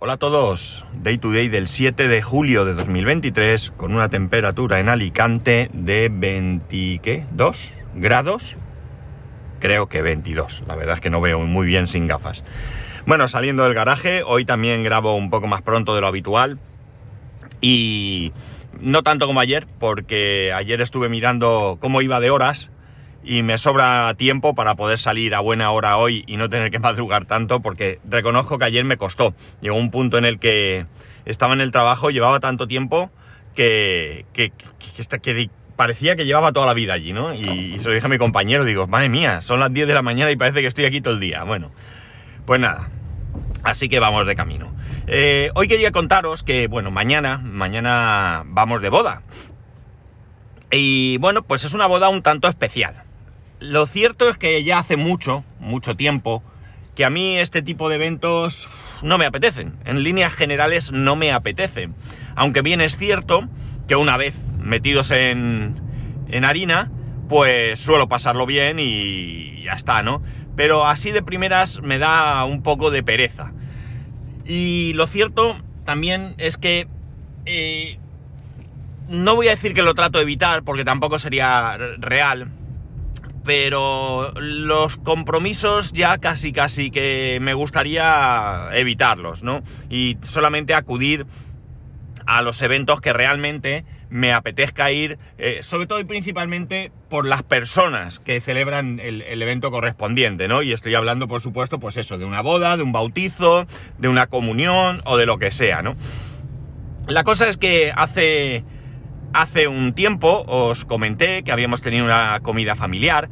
Hola a todos, Day to Day del 7 de julio de 2023 con una temperatura en Alicante de 22 grados, creo que 22, la verdad es que no veo muy bien sin gafas. Bueno, saliendo del garaje, hoy también grabo un poco más pronto de lo habitual. Y no tanto como ayer, porque ayer estuve mirando cómo iba de horas y me sobra tiempo para poder salir a buena hora hoy y no tener que madrugar tanto porque reconozco que ayer me costó. Llegó un punto en el que estaba en el trabajo, llevaba tanto tiempo que, que, parecía que llevaba toda la vida allí, ¿no? Y, se lo dije a mi compañero, digo, madre mía, son las 10 de la mañana y parece que estoy aquí todo el día. Bueno, pues nada, así que vamos de camino. Eh, hoy quería contaros que, bueno, mañana, mañana vamos de boda. Y bueno, pues es una boda un tanto especial. Lo cierto es que ya hace mucho, mucho tiempo, que a mí este tipo de eventos no me apetecen. En líneas generales no me apetecen. Aunque bien es cierto que una vez metidos en, en harina, pues suelo pasarlo bien y ya está, ¿no? Pero así de primeras me da un poco de pereza. Y lo cierto también es que eh, no voy a decir que lo trato de evitar porque tampoco sería real, pero los compromisos ya casi casi que me gustaría evitarlos, ¿no? Y solamente acudir a los eventos que realmente me apetezca ir, eh, sobre todo y principalmente por las personas que celebran el, el, evento correspondiente, ¿no? Y estoy hablando, por supuesto, pues eso, de una boda, de un bautizo, de una comunión o de lo que sea, ¿no? La cosa es que hace Hace un tiempo os comenté que habíamos tenido una comida familiar,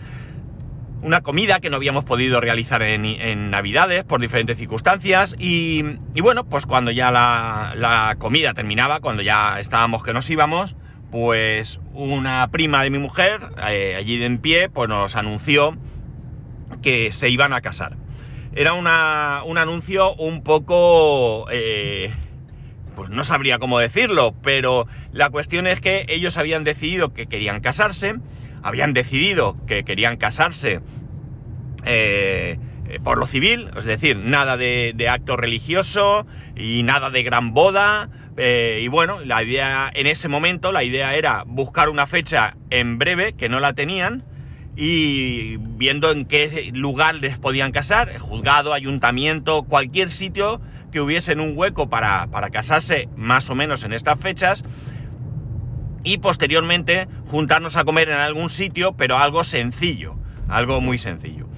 una comida que no habíamos podido realizar en, Navidades por diferentes circunstancias y, bueno, pues cuando ya la, comida terminaba, cuando ya estábamos que nos íbamos, pues una prima de mi mujer, eh, allí de en pie, pues nos anunció que se iban a casar. Era una, un anuncio un poco... Eh, pues no sabría cómo decirlo, pero la cuestión es que ellos habían decidido que querían casarse, habían decidido que querían casarse eh, eh, por lo civil, es decir, nada de, acto religioso y nada de gran boda. Eh, y bueno, la idea en ese momento, la idea era buscar una fecha en breve, que no la tenían, y viendo en qué lugar les podían casar, juzgado, ayuntamiento, cualquier sitio que hubiesen un hueco para, casarse más o menos en estas fechas y posteriormente juntarnos a comer en algún sitio, pero algo sencillo, algo muy sencillo.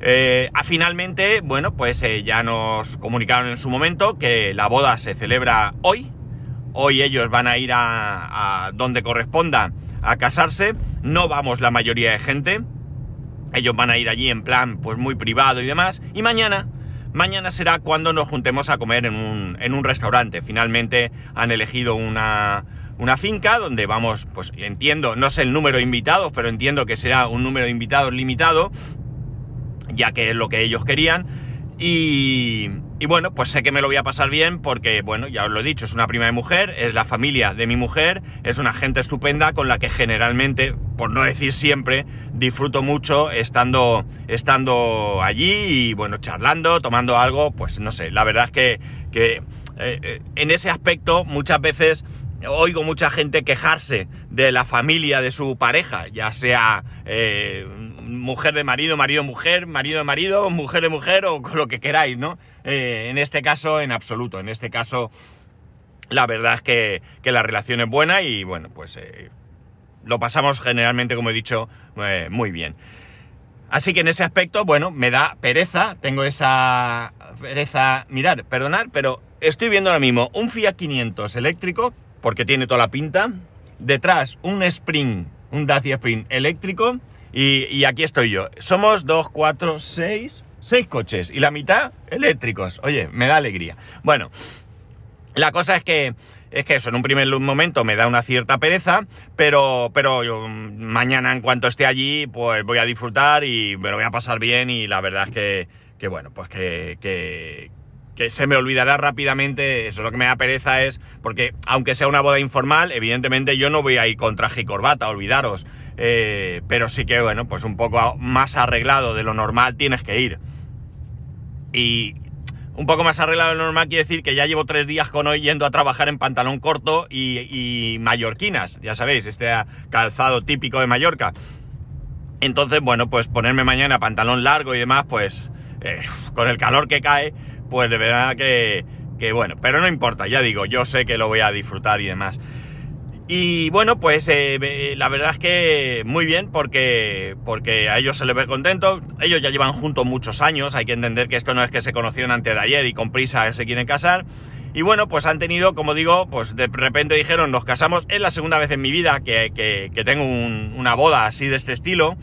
Eh, finalmente, bueno, pues eh, ya nos comunicaron en su momento que la boda se celebra hoy. Hoy ellos van a ir a, a donde corresponda a casarse. No vamos la mayoría de gente. Ellos van a ir allí en plan, pues muy privado y demás. Y mañana Mañana será cuando nos juntemos a comer en un, restaurante. Finalmente han elegido una, finca donde vamos, pues entiendo, no sé el número de invitados, pero entiendo que será un número de invitados limitado, ya que es lo que ellos querían. Y, y, bueno, pues sé que me lo voy a pasar bien porque, bueno, ya os lo he dicho, es una prima de mujer, es la familia de mi mujer, es una gente estupenda con la que generalmente, por no decir siempre, disfruto mucho estando, estando allí y, bueno, charlando, tomando algo, pues no sé, la verdad es que, que eh, en ese aspecto muchas veces oigo mucha gente quejarse de la familia de su pareja, ya sea eh, mujer de marido, marido mujer, marido de marido, mujer de mujer o con lo que queráis, ¿no? Eh, en este caso, en absoluto. En este caso, la verdad es que, la relación es buena y bueno, pues eh, lo pasamos generalmente, como he dicho, muy bien. Así que en ese aspecto, bueno, me da pereza, tengo esa pereza, mirar, perdonar, pero estoy viendo ahora mismo un Fiat 500 eléctrico porque tiene toda la pinta. Detrás un Spring, un Dacia Spring eléctrico. Y, aquí estoy yo. Somos dos, cuatro, seis, seis coches y la mitad eléctricos. Oye, me da alegría. Bueno, la cosa es que es que eso en un primer momento me da una cierta pereza, pero, pero yo, mañana en cuanto esté allí, pues voy a disfrutar y me lo voy a pasar bien y la verdad es que, que bueno, pues que, que, que se me olvidará rápidamente, eso lo que me da pereza es, porque aunque sea una boda informal, evidentemente yo no voy a ir con traje y corbata, olvidaros, eh, pero sí que, bueno, pues un poco más arreglado de lo normal tienes que ir. Y un poco más arreglado de lo normal quiere decir que ya llevo tres días con hoy yendo a trabajar en pantalón corto y, mallorquinas, ya sabéis, este calzado típico de Mallorca. Entonces, bueno, pues ponerme mañana pantalón largo y demás, pues eh, con el calor que cae, pues de verdad que bueno, pero no importa, ya digo, yo sé que lo voy a disfrutar y demás. Y bueno, pues eh, la verdad es que muy bien porque, porque a ellos se les ve contento. Ellos ya llevan juntos muchos años, hay que entender que esto no es que se conocieron antes de ayer y con prisa se quieren casar. Y bueno, pues han tenido, como digo, pues de repente dijeron, nos casamos. Es la segunda vez en mi vida que, que, tengo una boda así de este estilo.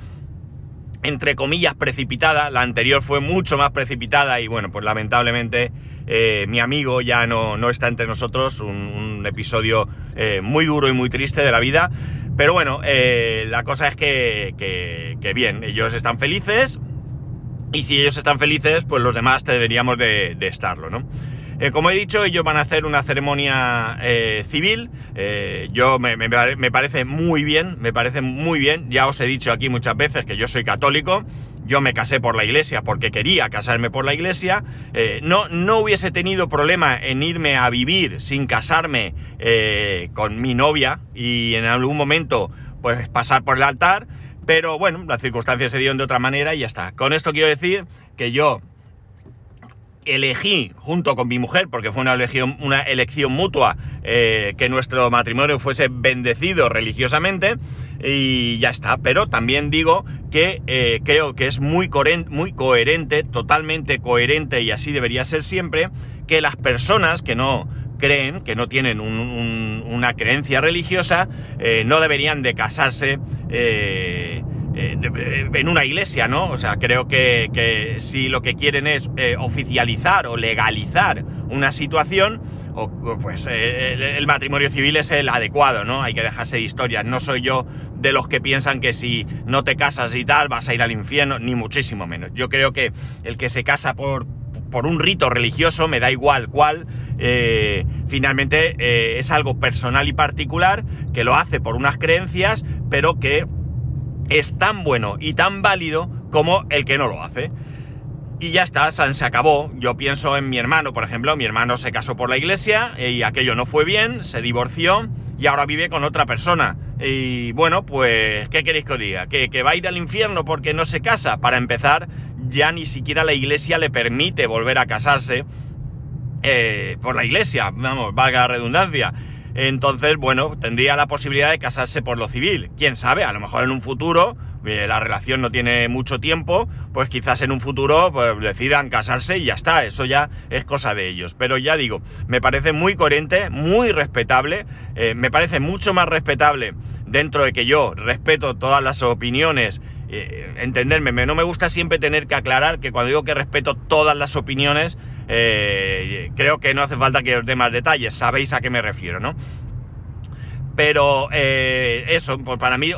Entre comillas, precipitada. La anterior fue mucho más precipitada y bueno, pues lamentablemente eh, mi amigo ya no, no, está entre nosotros. Un, episodio eh, muy duro y muy triste de la vida. Pero bueno, eh, la cosa es que, que, bien, ellos están felices. Y si ellos están felices, pues los demás deberíamos de, de estarlo, ¿no? Eh, como he dicho, ellos van a hacer una ceremonia eh, civil. Eh, yo me, parece muy bien, me parece muy bien. Ya os he dicho aquí muchas veces que yo soy católico. Yo me casé por la iglesia porque quería casarme por la iglesia. no, no hubiese tenido problema en irme a vivir sin casarme con mi novia y en algún momento pues pasar por el altar. Pero bueno, las circunstancias se dieron de otra manera y ya está. Con esto quiero decir que yo elegí junto con mi mujer, porque fue una elección, mutua, eh, que nuestro matrimonio fuese bendecido religiosamente y ya está. Pero también digo que eh, creo que es muy, coherente, totalmente coherente y así debería ser siempre, que las personas que no creen, que no tienen una creencia religiosa, eh, no deberían de casarse eh, eh, en una iglesia, ¿no? O sea, creo que, si lo que quieren es eh, oficializar o legalizar una situación, o, pues el, matrimonio civil es el adecuado, ¿no? Hay que dejarse de historias. No soy yo de los que piensan que si no te casas y tal vas a ir al infierno, ni muchísimo menos. Yo creo que el que se casa por, por un rito religioso, me da igual cuál, finalmente es algo personal y particular, que lo hace por unas creencias, pero que es tan bueno y tan válido como el que no lo hace. Y ya está, se acabó. Yo pienso en mi hermano, por ejemplo, mi hermano se casó por la iglesia y aquello no fue bien, se divorció y ahora vive con otra persona. Y bueno, pues, ¿qué queréis que os diga? ¿Que, que va a ir al infierno porque no se casa. Para empezar, ya ni siquiera la iglesia le permite volver a casarse eh, por la iglesia, vamos, valga la redundancia. Entonces, bueno, tendría la posibilidad de casarse por lo civil. Quién sabe, a lo mejor en un futuro, eh, la relación no tiene mucho tiempo, pues quizás en un futuro pues, decidan casarse y ya está, eso ya es cosa de ellos. Pero ya digo, me parece muy coherente, muy respetable, eh, me parece mucho más respetable dentro de que yo respeto todas las opiniones eh, entenderme, no me gusta siempre tener que aclarar que cuando digo que respeto todas las opiniones, eh, creo que no hace falta que os dé más detalles, sabéis a qué me refiero, ¿no? Pero eh, eso, pues para mí,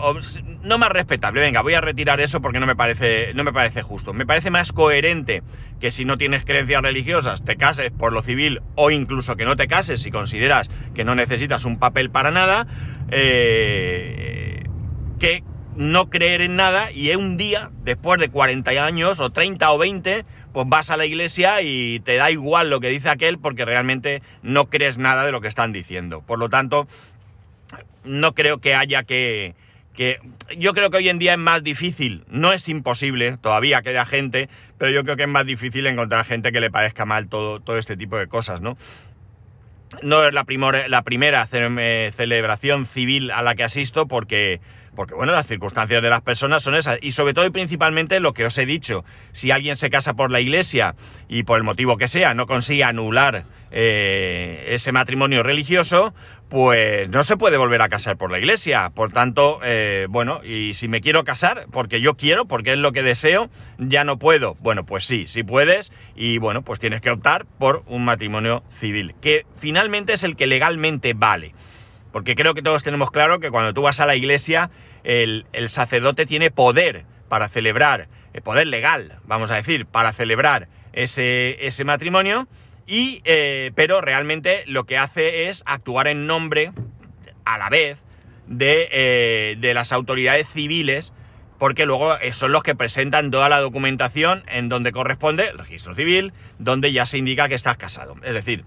no más respetable. Venga, voy a retirar eso porque no me parece, no me parece justo. Me parece más coherente que si no tienes creencias religiosas, te cases por lo civil o incluso que no te cases si consideras que no necesitas un papel para nada, eh, que no creer en nada y un día, después de 40 años o 30 o 20, pues vas a la iglesia y te da igual lo que dice aquel porque realmente no crees nada de lo que están diciendo. Por lo tanto, no creo que haya que... que yo creo que hoy en día es más difícil, no es imposible, todavía queda gente, pero yo creo que es más difícil encontrar gente que le parezca mal todo, todo este tipo de cosas, ¿no? No es la, la primera celebración civil a la que asisto porque porque bueno, las circunstancias de las personas son esas. Y sobre todo y principalmente lo que os he dicho, si alguien se casa por la iglesia y por el motivo que sea no consigue anular eh, ese matrimonio religioso, pues no se puede volver a casar por la iglesia. Por tanto, eh, bueno, y si me quiero casar, porque yo quiero, porque es lo que deseo, ya no puedo. Bueno, pues sí, sí puedes, y bueno, pues tienes que optar por un matrimonio civil, que finalmente es el que legalmente vale. Porque creo que todos tenemos claro que cuando tú vas a la iglesia, el, sacerdote tiene poder para celebrar, el eh, poder legal, vamos a decir, para celebrar ese, ese matrimonio, y, eh, pero realmente lo que hace es actuar en nombre, a la vez, de, eh, de las autoridades civiles porque luego son los que presentan toda la documentación en donde corresponde, el registro civil, donde ya se indica que estás casado. Es decir,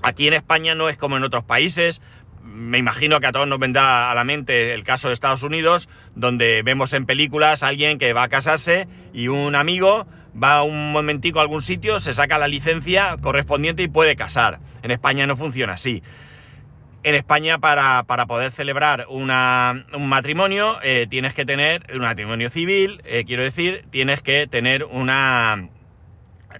aquí en España no es como en otros países, me imagino que a todos nos vendrá a la mente el caso de Estados Unidos, donde vemos en películas a alguien que va a casarse y un amigo va un momentico a algún sitio, se saca la licencia correspondiente y puede casar. En España no funciona así. En España para, poder celebrar un matrimonio eh, tienes que tener un matrimonio civil, eh, quiero decir, tienes que tener una...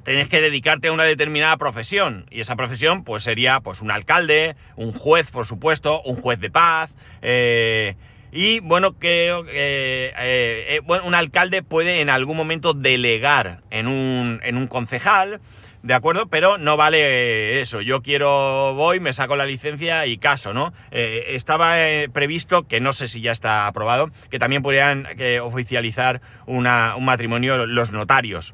Tienes que dedicarte a una determinada profesión y esa profesión pues sería pues un alcalde, un juez por supuesto, un juez de paz, eh, y bueno, que eh, eh, bueno, un alcalde puede en algún momento delegar en un, en un concejal, ¿de acuerdo? Pero no vale eso. Yo quiero, voy, me saco la licencia y caso, ¿no? Estaba previsto, que no sé si ya está aprobado, que también podrían oficializar una, un matrimonio los notarios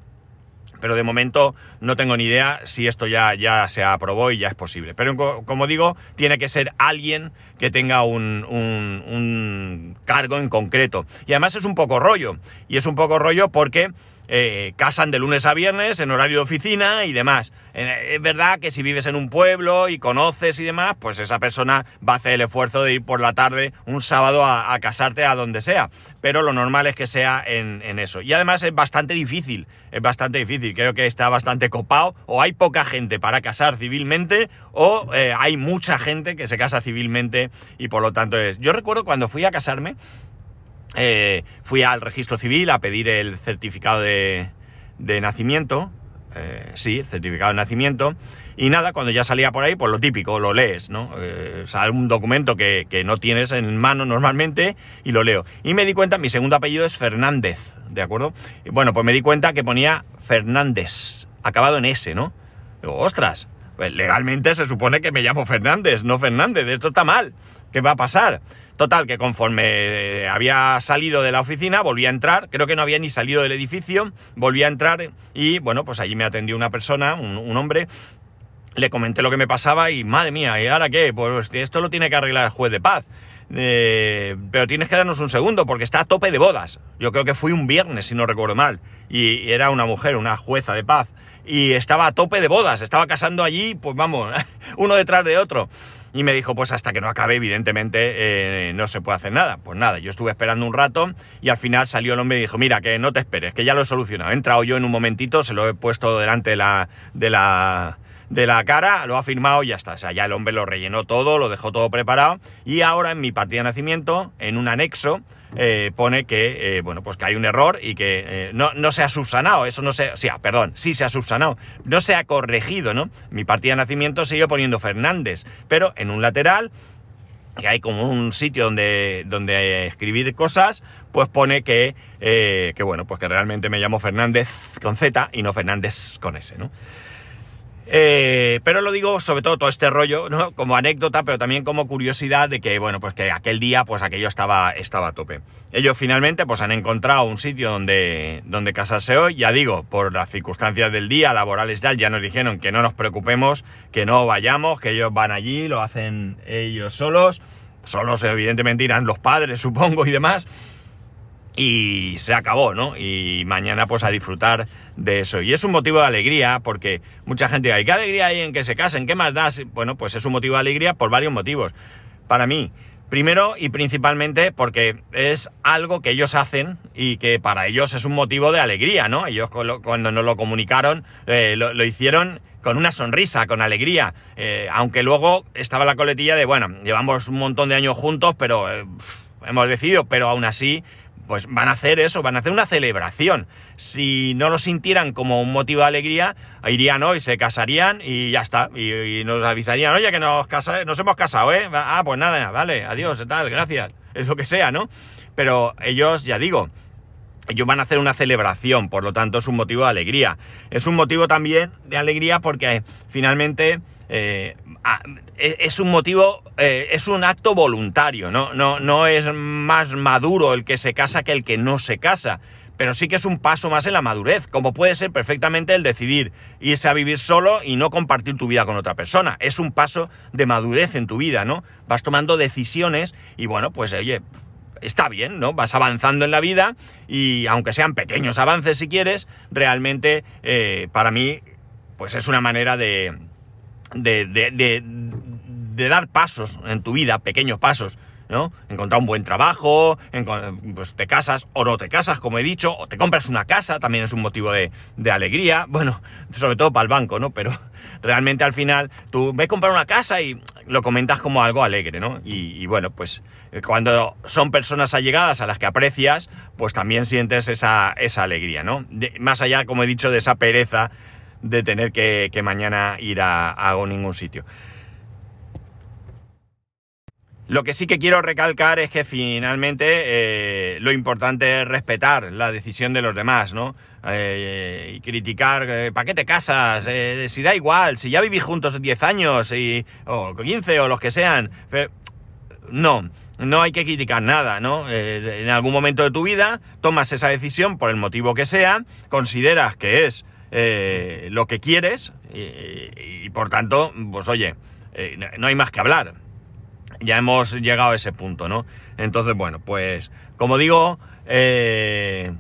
pero de momento no tengo ni idea si esto ya, ya se aprobó y ya es posible. Pero como digo, tiene que ser alguien que tenga un, un cargo en concreto. Y además es un poco rollo. Y es un poco rollo porque eh, casan de lunes a viernes en horario de oficina y demás. Eh, es verdad que si vives en un pueblo y conoces y demás, pues esa persona va a hacer el esfuerzo de ir por la tarde un sábado a, casarte a donde sea. Pero lo normal es que sea en, eso. Y además es bastante difícil, es bastante difícil. Creo que está bastante copado. O hay poca gente para casar civilmente o eh, hay mucha gente que se casa civilmente y por lo tanto es... Yo recuerdo cuando fui a casarme, eh, fui al registro civil a pedir el certificado de, nacimiento. Eh, sí, certificado de nacimiento. Y nada, cuando ya salía por ahí, pues lo típico, lo lees, ¿no? Eh, sale un documento que, no tienes en mano normalmente y lo leo. Y me di cuenta, mi segundo apellido es Fernández, ¿de acuerdo? Y bueno, pues me di cuenta que ponía Fernández, acabado en S, ¿no? Ostras, pues legalmente se supone que me llamo Fernández, no Fernández, esto está mal. ¿Qué va a pasar? Total, que conforme había salido de la oficina, volví a entrar, creo que no había ni salido del edificio, volví a entrar y bueno, pues allí me atendió una persona, un, hombre, le comenté lo que me pasaba y madre mía, ¿y ahora qué? Pues esto lo tiene que arreglar el juez de paz. Eh, pero tienes que darnos un segundo porque está a tope de bodas. Yo creo que fui un viernes, si no recuerdo mal. Y era una mujer, una jueza de paz. Y estaba a tope de bodas, estaba casando allí, pues vamos, uno detrás de otro. Y me dijo, pues hasta que no acabe, evidentemente, eh, no se puede hacer nada. Pues nada, yo estuve esperando un rato y al final salió el hombre y dijo, mira, que no te esperes, que ya lo he solucionado. He entrado yo en un momentito, se lo he puesto delante de la, de la, de la cara, lo ha firmado y ya está. O sea, ya el hombre lo rellenó todo, lo dejó todo preparado. Y ahora en mi partida de nacimiento, en un anexo, eh, pone que, eh, bueno, pues que hay un error y que eh, no, no, se ha subsanado, eso no se, o sea, perdón, sí se ha subsanado, no se ha corregido, ¿no? Mi partida de nacimiento siguió poniendo Fernández, pero en un lateral, que hay como un sitio donde, donde escribir cosas, pues pone que, que, bueno, pues que realmente me llamo Fernández con Z y no Fernández con S, ¿no? Eh, pero lo digo sobre todo todo este rollo. Como anécdota, pero también como curiosidad de que, bueno, pues que aquel día, pues aquello estaba, estaba a tope. Ellos finalmente, pues han encontrado un sitio donde, donde casarse hoy. Ya digo, por las circunstancias del día, laborales ya, ya nos dijeron que no nos preocupemos, que no vayamos, que ellos van allí, lo hacen ellos solos. Solos, evidentemente, irán los padres, supongo, y demás y se acabó, ¿no? Y mañana pues a disfrutar de eso. Y es un motivo de alegría porque mucha gente dice, ¿qué alegría hay en que se casen? ¿Qué más das? Bueno, pues es un motivo de alegría por varios motivos. Para mí, primero y principalmente porque es algo que ellos hacen y que para ellos es un motivo de alegría, ¿no? Ellos cuando nos lo comunicaron eh, lo, hicieron con una sonrisa, con alegría, eh, aunque luego estaba la coletilla de, bueno, llevamos un montón de años juntos, pero eh, hemos decidido, pero aún así pues van a hacer eso, van a hacer una celebración. Si no lo sintieran como un motivo de alegría, irían hoy, se casarían y ya está. Y, nos avisarían, oye, que nos, nos hemos casado, ¿eh? Ah, pues nada, vale, adiós, tal, gracias. Es lo que sea, ¿no? Pero ellos, ya digo, ellos van a hacer una celebración, por lo tanto es un motivo de alegría. Es un motivo también de alegría porque finalmente eh, e, es un motivo, eh, es un acto voluntario, ¿no? No, no es más maduro el que se casa que el que no se casa, pero sí que es un paso más en la madurez, como puede ser perfectamente el decidir irse a vivir solo y no compartir tu vida con otra persona. Es un paso de madurez en tu vida, ¿no? Vas tomando decisiones y bueno, pues oye, está bien, ¿no? Vas avanzando en la vida y aunque sean pequeños avances si quieres, realmente eh, para mí pues es una manera de, de, de, de, dar pasos en tu vida, pequeños pasos. ¿No? Encontrar un buen trabajo, pues te casas o no te casas, como he dicho, o te compras una casa, también es un motivo de, alegría, bueno, sobre todo para el banco, ¿no? Pero realmente al final tú ves comprar una casa y lo comentas como algo alegre, ¿no? Y, bueno, pues eh, cuando son personas allegadas a las que aprecias, pues también sientes esa, esa alegría, ¿no? más allá, como he dicho, de esa pereza de tener que, mañana ir a, a ningún sitio. Lo que sí que quiero recalcar es que finalmente eh, lo importante es respetar la decisión de los demás, ¿no? Eh, y criticar, eh, ¿para qué te casas? si da igual, si ya vivís juntos 10 años y, o 15 o los que sean. no, no hay que criticar nada, ¿no? en algún momento de tu vida tomas esa decisión por el motivo que sea, consideras que es lo que quieres y, por tanto, pues oye, no hay más que hablar ya hemos llegado a ese punto, ¿no? Entonces, bueno, pues como digo, eh,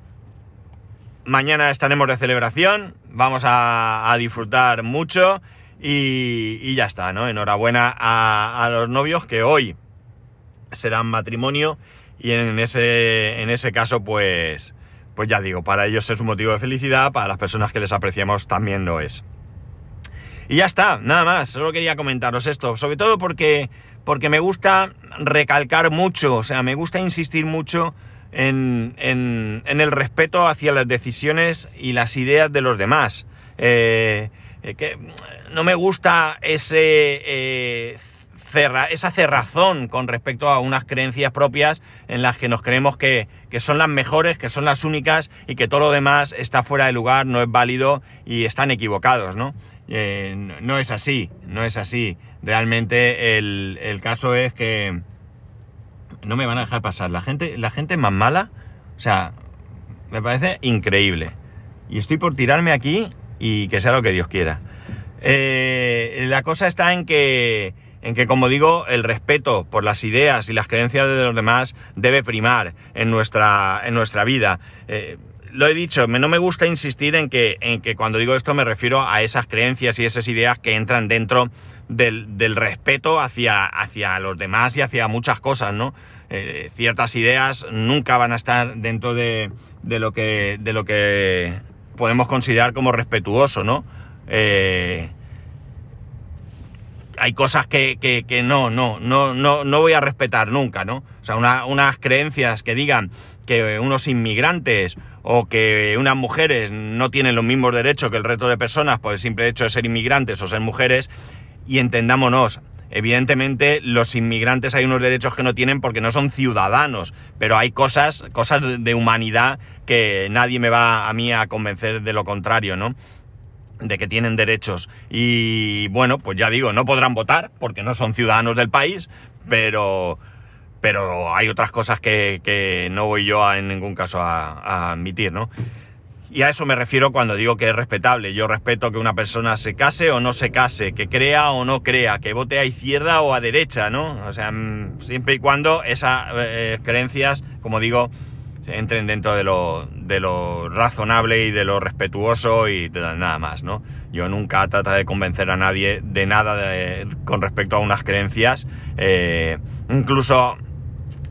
mañana estaremos de celebración, vamos a, disfrutar mucho y, ya está, ¿no? Enhorabuena a, los novios que hoy serán matrimonio y en ese, en ese caso, pues, pues ya digo, para ellos es un motivo de felicidad, para las personas que les apreciamos también lo es. Y ya está, nada más, solo quería comentaros esto, sobre todo porque porque me gusta recalcar mucho, o sea, me gusta insistir mucho en, el respeto hacia las decisiones y las ideas de los demás. Eh, eh, que no me gusta ese, eh, esa cerrazón con respecto a unas creencias propias en las que nos creemos que, que, son las mejores, que son las únicas y que todo lo demás está fuera de lugar, no es válido y están equivocados, ¿no? no es así, no es así. Realmente el, caso es que no me van a dejar pasar. La gente, la gente más mala, o sea, me parece increíble. Y estoy por tirarme aquí y que sea lo que Dios quiera. Eh, la cosa está en que, en que, como digo, el respeto por las ideas y las creencias de los demás debe primar en nuestra, en nuestra vida. Eh, lo he dicho, no me gusta insistir en que, en que cuando digo esto me refiero a esas creencias y esas ideas que entran dentro del, respeto hacia, hacia, los demás y hacia muchas cosas, ¿no? Eh, ciertas ideas nunca van a estar dentro de, lo que, de lo que podemos considerar como respetuoso, ¿no? Eh, hay cosas que, que, no, no, no, no, no voy a respetar nunca, ¿no? O sea, unas creencias que digan que unos inmigrantes o que unas mujeres no tienen los mismos derechos que el resto de personas por el simple hecho de ser inmigrantes o ser mujeres, y entendámonos, evidentemente los inmigrantes hay unos derechos que no tienen porque no son ciudadanos, pero hay cosas, cosas de humanidad que nadie me va a mí a convencer de lo contrario, ¿no? de que tienen derechos. Y bueno, pues ya digo, no podrán votar porque no son ciudadanos del país, pero, pero hay otras cosas que, no voy yo en ningún caso a, a admitir, ¿no? Y a eso me refiero cuando digo que es respetable. Yo respeto que una persona se case o no se case, que crea o no crea, que vote a izquierda o a derecha, ¿no? O sea, mm, siempre y cuando esas eh, creencias, como digo, entren dentro de lo, de lo razonable y de lo respetuoso y nada más, ¿no? Yo nunca trato de convencer a nadie de nada con respecto a unas creencias. Eh, incluso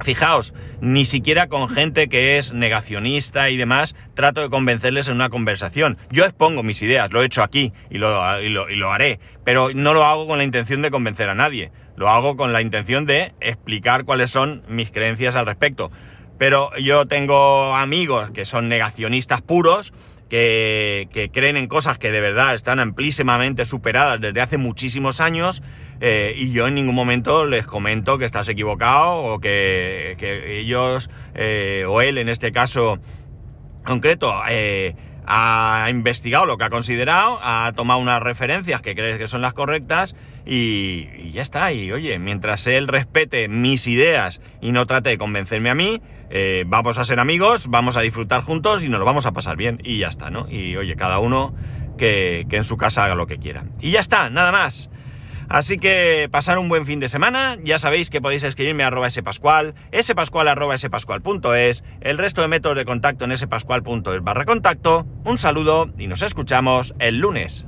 Fijaos, ni siquiera con gente que es negacionista y demás, trato de convencerles en una conversación. Yo expongo mis ideas, lo he hecho aquí y lo, y lo, haré, pero no lo hago con la intención de convencer a nadie, lo hago con la intención de explicar cuáles son mis creencias al respecto. Pero yo tengo amigos que son negacionistas puros, que, que creen en cosas que de verdad están amplísimamente superadas desde hace muchísimos años eh, y yo en ningún momento les comento que estás equivocado o que, ellos, eh, o él en este caso concreto, eh, ha investigado lo que ha considerado, ha tomado unas referencias que crees que son las correctas y, ya está. Y oye, mientras él respete mis ideas y no trate de convencerme a mí, vamos a ser amigos, vamos a disfrutar juntos y nos lo vamos a pasar bien y ya está, ¿no? Y oye, cada uno que, que en su casa haga lo que quiera. Y ya está, nada más. Así que pasar un buen fin de semana. Ya sabéis que podéis escribirme a arroba spascual, spascual arroba spascual.es, el resto de métodos de contacto en spascual.es barra contacto. Un saludo y nos escuchamos el lunes.